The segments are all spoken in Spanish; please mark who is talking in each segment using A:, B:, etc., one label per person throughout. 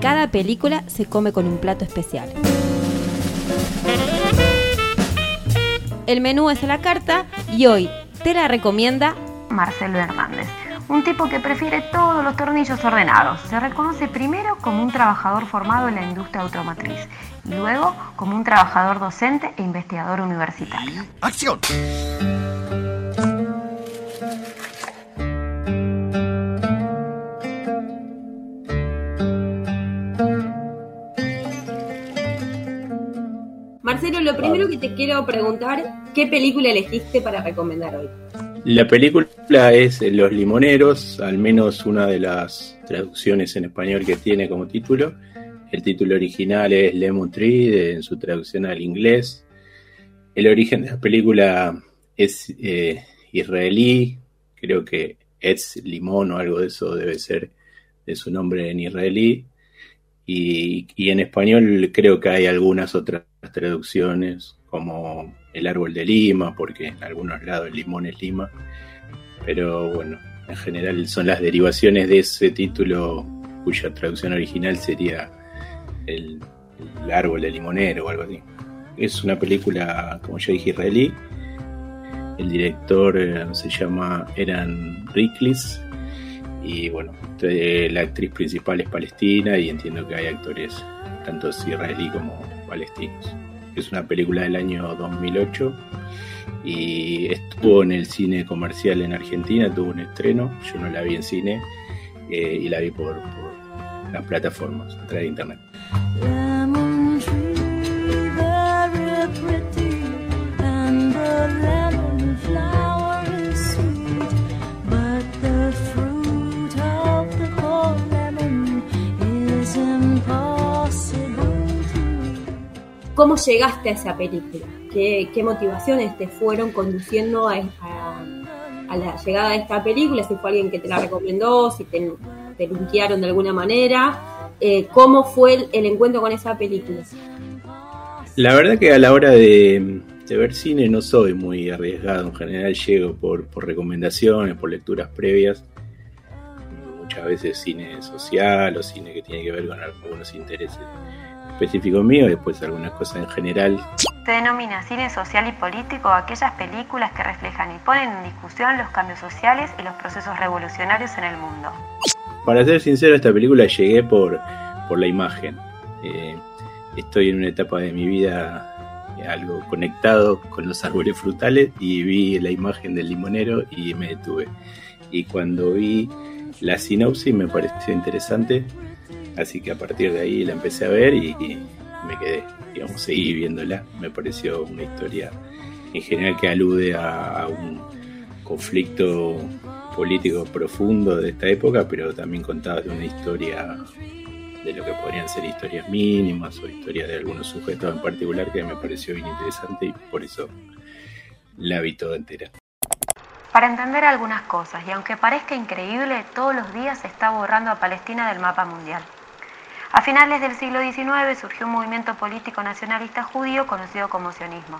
A: cada película se come con un plato especial. El menú es a la carta y hoy te la recomienda
B: Marcelo Hernández un tipo que prefiere todos los tornillos ordenados. Se reconoce primero como un trabajador formado en la industria automotriz y luego como un trabajador docente e investigador universitario. ¡Acción!
A: Marcelo, lo primero que te quiero preguntar, ¿qué película elegiste para recomendar hoy?
C: La película es Los Limoneros, al menos una de las traducciones en español que tiene como título. El título original es Lemon Tree, en su traducción al inglés. El origen de la película es eh, israelí, creo que es Limón o algo de eso debe ser de su nombre en israelí. Y, y en español creo que hay algunas otras traducciones, como el árbol de Lima, porque en algunos lados el limón es Lima, pero bueno, en general son las derivaciones de ese título cuya traducción original sería el, árbol de limonero o algo así. Es una película, como ya dije, israelí. El director eh, se llama Eran Riklis y bueno, la actriz principal es palestina y entiendo que hay actores tanto israelí como palestinos es una película del año 2008 y estuvo en el cine comercial en Argentina, tuvo un estreno, yo no la vi en cine eh, y la vi por, por las plataformas a través de internet.
A: ¿Cómo llegaste a esa película? ¿Qué, motivaciones te fueron conduciendo a, la llegada de esta película? Si fue alguien que te la recomendó, si te, te linkearon de alguna manera. Eh, ¿Cómo fue el, encuentro con esa película?
C: La verdad que a la hora de, ver cine no soy muy arriesgado. En general llego por recomendaciones, por lecturas previas. Muchas veces cine social o cine que tiene que ver con algunos intereses específico mío y después algunas cosas en general.
B: Se denomina cine social y político aquellas películas que reflejan y ponen en discusión los cambios sociales y los procesos revolucionarios en el mundo.
C: Para ser sincero, a esta película llegué por, por la imagen. Eh, estoy en una etapa de mi vida algo conectado con los árboles frutales y vi la imagen del limonero y me detuve. Y cuando vi la sinopsis me pareció interesante Así que a partir de ahí la empecé a ver y, me quedé, digamos, seguí viéndola. Me pareció una historia en general que alude a, un conflicto político profundo de esta época, pero también contada de una historia de lo que podrían ser historias mínimas o historias de algunos sujetos en particular que me pareció bien interesante y por eso la vi toda entera.
B: Para entender algunas cosas, y aunque parezca increíble, todos los días se está borrando a Palestina del mapa mundial. A finales del siglo XIX surgió un movimiento político nacionalista judío conocido como sionismo.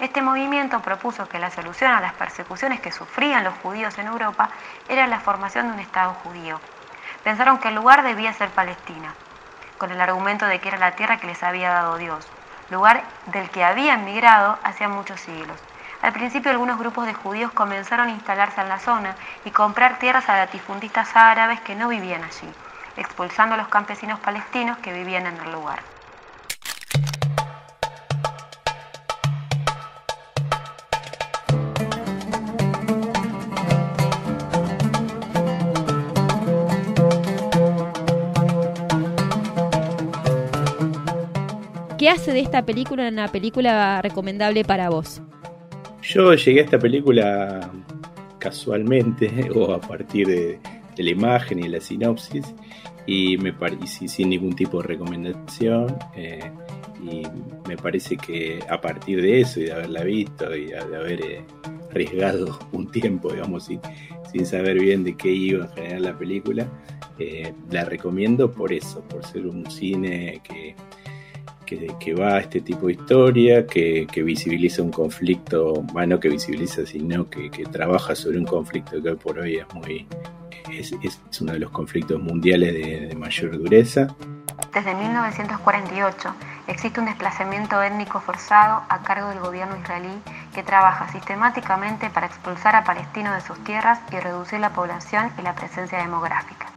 B: Este movimiento propuso que la solución a las persecuciones que sufrían los judíos en Europa era la formación de un Estado judío. Pensaron que el lugar debía ser Palestina, con el argumento de que era la tierra que les había dado Dios, lugar del que habían migrado hacía muchos siglos. Al principio algunos grupos de judíos comenzaron a instalarse en la zona y comprar tierras a latifundistas árabes que no vivían allí expulsando a los campesinos palestinos que vivían en el lugar.
A: ¿Qué hace de esta película una película recomendable para vos?
C: Yo llegué a esta película casualmente o a partir de, de la imagen y la sinopsis y, me sin ningún tipo de recomendación. Eh, y me parece que a partir de eso y de haberla visto y de, haber eh, arriesgado un tiempo, digamos, sin, sin, saber bien de qué iba a generar la película, eh, la recomiendo por eso, por ser un cine que, que, va a este tipo de historia, que, visibiliza un conflicto, bueno, no que visibiliza, sino que, trabaja sobre un conflicto que hoy por hoy es muy, es, uno de los conflictos mundiales de, de mayor dureza.
B: Desde 1948 existe un desplazamiento étnico forzado a cargo del gobierno israelí que trabaja sistemáticamente para expulsar a palestinos de sus tierras y reducir la población y la presencia demográfica.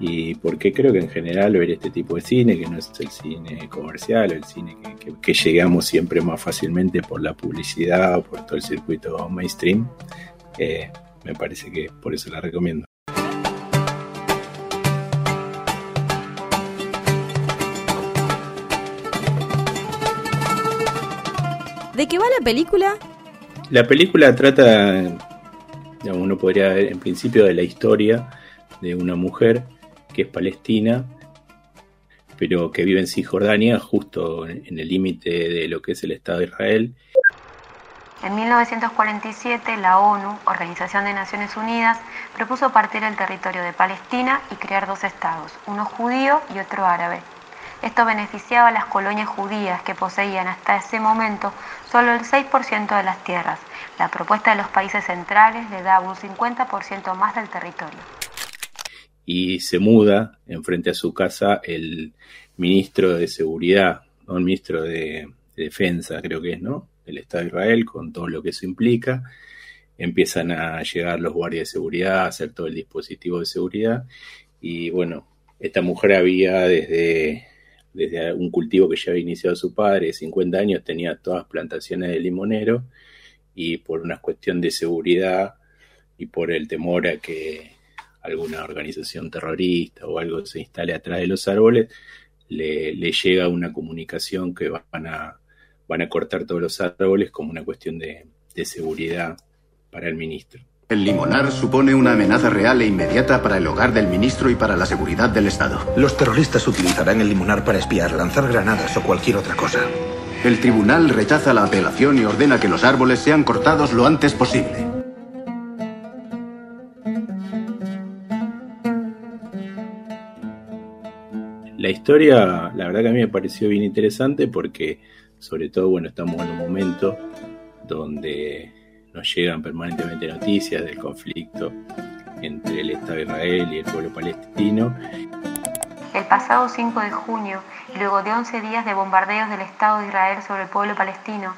C: Y porque creo que en general ver este tipo de cine, que no es el cine comercial, el cine que, llegamos siempre más fácilmente por la publicidad o por todo el circuito mainstream, eh, me parece que por eso la recomiendo.
A: ¿De qué va la película?
C: La película trata, uno podría ver en principio de la historia de una mujer que es palestina, pero que vive en Cisjordania, justo en el límite de lo que es el Estado de Israel.
B: En 1947, la ONU, Organización de Naciones Unidas, propuso partir el territorio de Palestina y crear dos estados, uno judío y otro árabe. Esto beneficiaba a las colonias judías que poseían hasta ese momento solo el 6% de las tierras. La propuesta de los países centrales le daba un 50% más del territorio.
C: Y se muda enfrente a su casa el ministro de Seguridad, ¿no? el ministro de, Defensa, creo que es, ¿no? Del Estado de Israel, con todo lo que eso implica. Empiezan a llegar los guardias de seguridad, a hacer todo el dispositivo de seguridad. Y bueno, esta mujer había desde desde un cultivo que ya había iniciado su padre, de 50 años, tenía todas plantaciones de limonero y por una cuestión de seguridad y por el temor a que alguna organización terrorista o algo se instale atrás de los árboles, le, llega una comunicación que van a, van a cortar todos los árboles como una cuestión de seguridad para el ministro.
D: El limonar supone una amenaza real e inmediata para el hogar del ministro y para la seguridad del Estado.
E: Los terroristas utilizarán el limonar para espiar, lanzar granadas o cualquier otra cosa.
D: El tribunal rechaza la apelación y ordena que los árboles sean cortados lo antes posible.
C: La historia, la verdad que a mí me pareció bien interesante porque, sobre todo, bueno, estamos en un momento donde nos llegan permanentemente noticias del conflicto entre el Estado de Israel y el pueblo palestino.
B: El pasado 5 de junio, luego de 11 días de bombardeos del Estado de Israel sobre el pueblo palestino,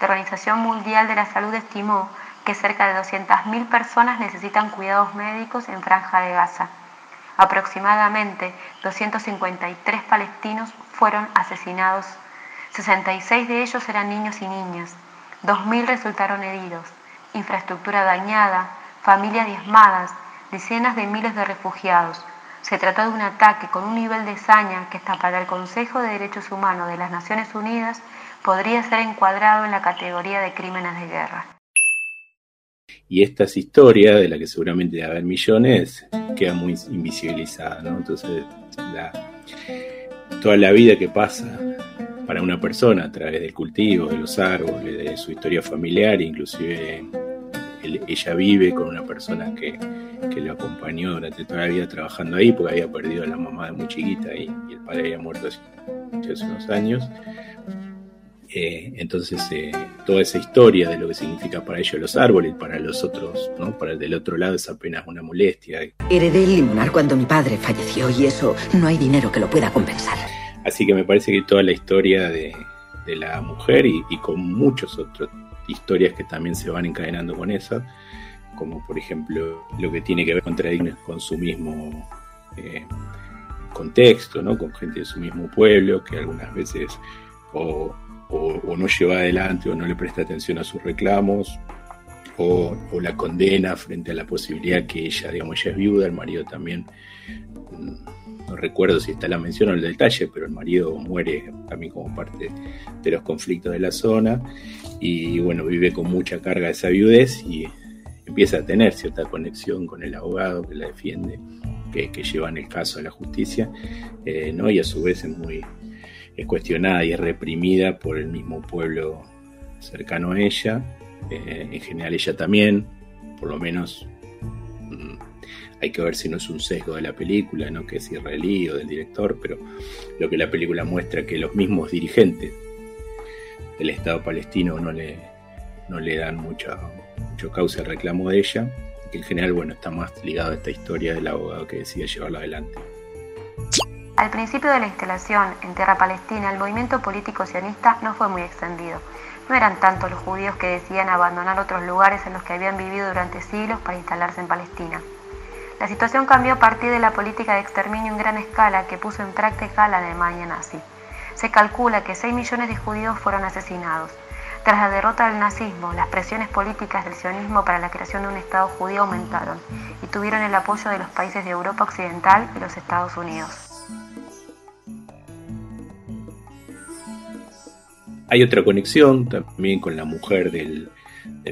B: la Organización Mundial de la Salud estimó que cerca de 200.000 personas necesitan cuidados médicos en Franja de Gaza. Aproximadamente 253 palestinos fueron asesinados. 66 de ellos eran niños y niñas. 2.000 resultaron heridos, infraestructura dañada, familias diezmadas, decenas de miles de refugiados. Se trató de un ataque con un nivel de saña que hasta para el Consejo de Derechos Humanos de las Naciones Unidas podría ser encuadrado en la categoría de crímenes de guerra.
C: Y estas historias, de las que seguramente debe haber millones, quedan muy invisibilizadas, ¿no? Entonces, toda la vida que pasa para una persona a través del cultivo, de los árboles, de su historia familiar, inclusive ella vive con una persona que, que, lo acompañó durante toda la vida trabajando ahí, porque había perdido a la mamá de muy chiquita y, el padre había muerto hace, unos años. Eh, entonces, eh, toda esa historia de lo que significa para ellos los árboles, para los otros, ¿no? para el del otro lado es apenas una molestia.
F: Heredé el limonar cuando mi padre falleció y eso no hay dinero que lo pueda compensar.
C: Así que me parece que toda la historia de, la mujer y, con muchas otras historias que también se van encadenando con esa, como por ejemplo lo que tiene que ver con con su mismo eh, contexto, ¿no? con gente de su mismo pueblo, que algunas veces o, no lleva adelante o no le presta atención a sus reclamos, o, la condena frente a la posibilidad que ella, digamos, ella es viuda, el marido también mm, no recuerdo si está la mención o el detalle, pero el marido muere también como parte de los conflictos de la zona y bueno, vive con mucha carga de esa viudez y empieza a tener cierta conexión con el abogado que la defiende que, llevan el caso a la justicia, ¿no? y a su vez es muy es cuestionada y es reprimida por el mismo pueblo cercano a ella, en general ella también, por lo menos mm, hay que ver si no es un sesgo de la película, ¿no? que es israelí o del director, pero lo que la película muestra que los mismos dirigentes del Estado palestino no le, no le dan mucha, mucho causa al reclamo de ella, que en general bueno, está más ligado a esta historia del abogado que decide llevarlo adelante.
B: Al principio de la instalación en tierra palestina, el movimiento político sionista no fue muy extendido. No eran tantos los judíos que decidían abandonar otros lugares en los que habían vivido durante siglos para instalarse en Palestina. La situación cambió a partir de la política de exterminio en gran escala que puso en práctica la Alemania nazi. Se calcula que 6 millones de judíos fueron asesinados. Tras la derrota del nazismo, las presiones políticas del sionismo para la creación de un Estado judío aumentaron y tuvieron el apoyo de los países de Europa Occidental y los Estados Unidos.
C: Hay otra conexión también con la mujer del,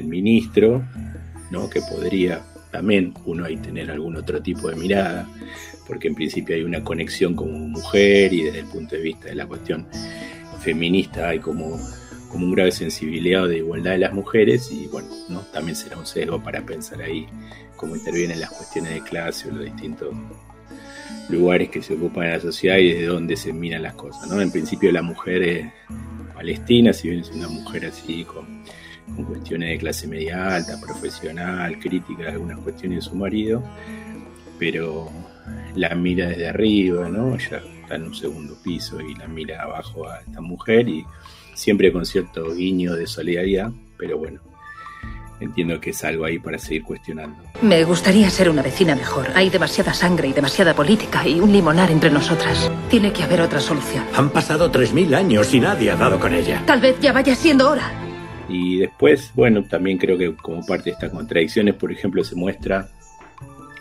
C: ministro, ¿no? que podría también uno que tener algún otro tipo de mirada, porque en principio hay una conexión como mujer y desde el punto de vista de la cuestión feminista hay como, como un grave sensibilidad de igualdad de las mujeres y bueno, ¿no? también será un sesgo para pensar ahí cómo intervienen las cuestiones de clase o los distintos lugares que se ocupan en la sociedad y desde dónde se miran las cosas. ¿no? En principio la mujer es palestina, si bien es una mujer así con con cuestiones de clase media alta, profesional, crítica de algunas cuestiones de su marido, pero la mira desde arriba, ¿no? Ella está en un segundo piso y la mira abajo a esta mujer y siempre con cierto guiño de solidaridad, pero bueno, entiendo que es algo ahí para seguir cuestionando.
F: Me gustaría ser una vecina mejor. Hay demasiada sangre y demasiada política y un limonar entre nosotras. Tiene que haber otra solución.
E: Han pasado 3.000 años y nadie ha dado con ella.
F: Tal vez ya vaya siendo hora.
C: Y después, bueno, también creo que como parte de estas contradicciones, por ejemplo, se muestra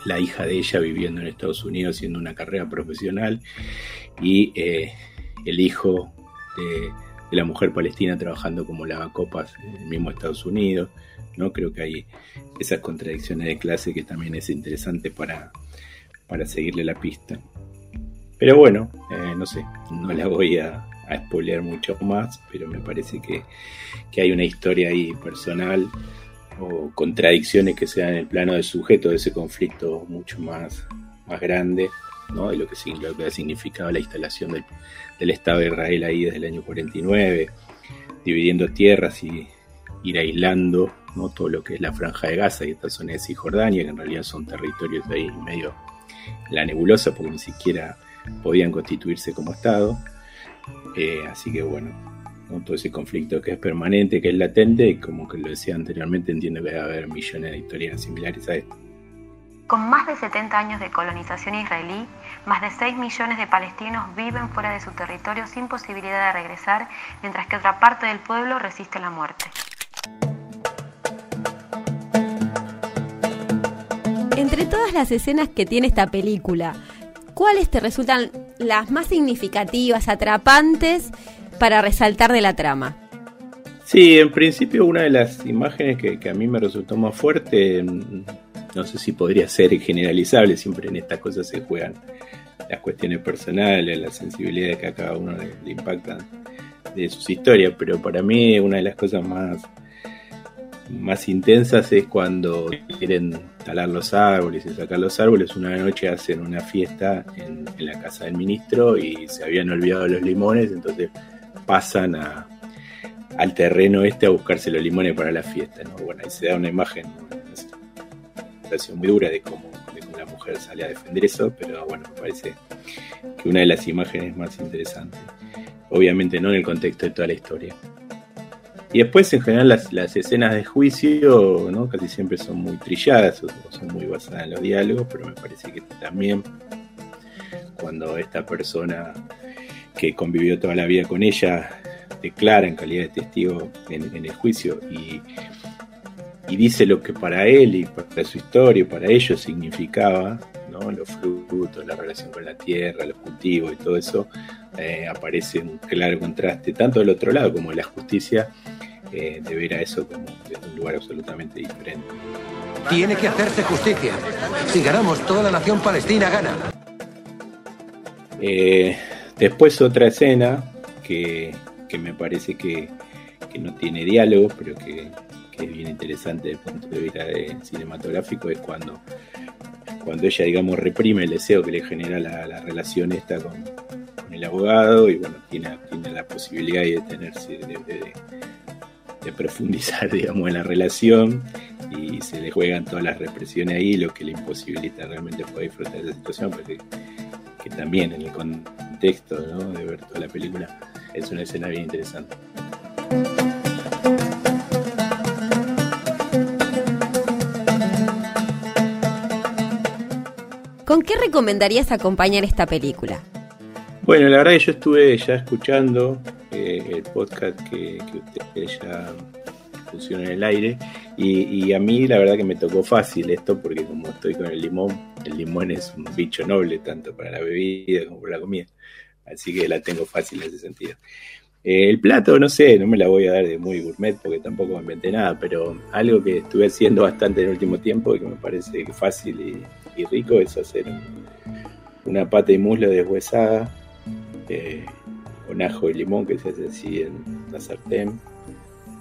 C: la hija de ella viviendo en Estados Unidos haciendo una carrera profesional y eh, el hijo de, la mujer palestina trabajando como lavacopas en el mismo Estados Unidos. ¿no? Creo que hay esas contradicciones de clase que también es interesante para, para seguirle la pista. Pero bueno, eh, no sé, no la voy a, a spoilear mucho más, pero me parece que, hay una historia ahí personal o contradicciones que se dan en el plano del sujeto de ese conflicto mucho más, más grande, ¿no? de lo que, lo que ha significado la instalación del, Estado de Israel ahí desde el año 49, dividiendo tierras y ir aislando ¿no? todo lo que es la franja de Gaza y esta zona de Cisjordania, que en realidad son territorios ahí medio la nebulosa, porque ni siquiera podían constituirse como Estado. Eh, así que bueno, todo ese conflicto que es permanente, que es latente, y como que lo decía anteriormente, entiendo que debe haber millones de historias similares a esto.
B: Con más de 70 años de colonización israelí, más de 6 millones de palestinos viven fuera de su territorio sin posibilidad de regresar, mientras que otra parte del pueblo resiste la muerte.
A: Entre todas las escenas que tiene esta película, ¿cuáles te resultan las más significativas, atrapantes para resaltar de la trama?
C: Sí, en principio una de las imágenes que, a mí me resultó más fuerte, mm, no sé si podría ser generalizable, siempre en estas cosas se juegan las cuestiones personales, las sensibilidades que a cada uno le impactan de sus historias, pero para mí una de las cosas más más intensas es cuando quieren talar los árboles y sacar los árboles. Una noche hacen una fiesta en, la casa del ministro y se habían olvidado los limones, entonces pasan al terreno este a buscarse los limones para la fiesta. Bueno, ahí se da una imagen, muy dura de cómo, de cómo la mujer sale a defender eso, pero bueno, me parece que una de las imágenes más interesantes. Obviamente no en el contexto de toda la historia. Y después, en general, las, escenas de juicio ¿no? casi siempre son muy trilladas o, son muy basadas en los diálogos, pero me parece que también cuando esta persona que convivió toda la vida con ella declara en calidad de testigo en, el juicio y, dice lo que para él y para su historia y para ellos significaba, ¿no? los frutos, la relación con la tierra, los cultivos y todo eso, eh, aparece un claro contraste, tanto del otro lado como de la justicia, eh, de ver a eso como desde un lugar absolutamente diferente.
G: Tiene que hacerse justicia. Si ganamos, toda la nación palestina gana.
C: Eh, después otra escena que, me parece que, no tiene diálogo, pero que, es bien interesante desde el punto de vista cinematográfico, es cuando, cuando ella, digamos, reprime el deseo que le genera la, relación esta con, el abogado y, bueno, tiene, tiene la posibilidad de detenerse, de, profundizar, digamos, en la relación y se le juegan todas las represiones ahí, lo que le imposibilita realmente poder disfrutar de esa situación, porque que también en el contexto de ver toda la película es una escena bien interesante.
A: ¿Con qué recomendarías acompañar esta película?
C: Bueno, la verdad que yo estuve ya escuchando eh, el podcast que, que usted ya funciona en el aire. Y, a mí la verdad que me tocó fácil esto porque como estoy con el limón, el limón es un bicho noble tanto para la bebida como para la comida. Así que la tengo fácil en ese sentido. Eh, el plato, no sé, no me la voy a dar de muy gourmet porque tampoco me inventé nada, pero algo que estuve haciendo bastante en el último tiempo y que me parece fácil y, rico es hacer una pata y muslo deshuesada eh, con ajo y limón que se hace así en la sartén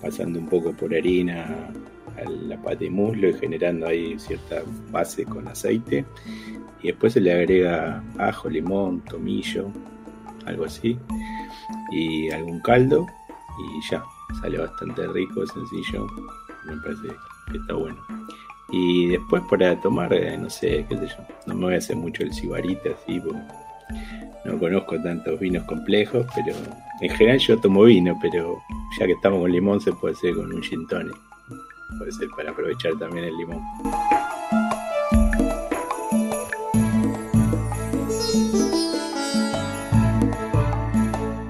C: pasando un poco por harina a la pata y muslo y generando ahí cierta base con aceite. Y después se le agrega ajo, limón, tomillo, algo así, y algún caldo, y ya, sale bastante rico, sencillo, me parece que está bueno. Y después para tomar, eh, no sé, qué sé yo, no me voy a hacer mucho el cibarita así, porque no conozco tantos vinos complejos, pero en general yo tomo vino, pero ya que estamos con limón se puede hacer con un gin. Puede ser para aprovechar también el limón.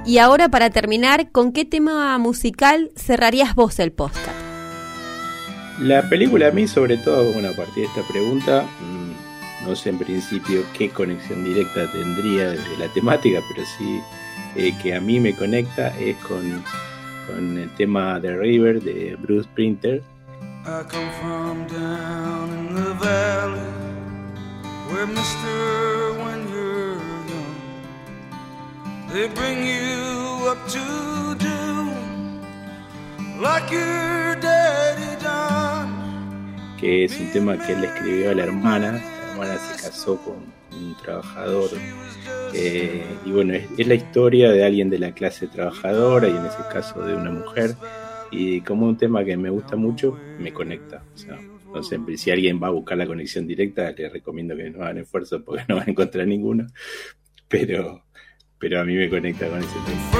A: Y ahora para terminar, ¿con qué tema musical cerrarías vos el podcast?
C: La película a mí, sobre todo, bueno, a partir de esta pregunta, no sé en principio qué conexión directa tendría la temática, pero sí eh, que a mí me conecta es con, con el tema The River de Bruce Sprinter. I come from down in the valley where Mister when you're young they bring you up to do like your done que es un tema que él escribió a la hermana se casó con un trabajador. Eh, y bueno, es, la historia de alguien de la clase trabajadora y en ese caso de una mujer. Y como un tema que me gusta mucho, me conecta. O sea, sé, si alguien va a buscar la conexión directa, le recomiendo que no hagan esfuerzo porque no van a encontrar ninguno. Pero, pero a mí me conecta con ese tema.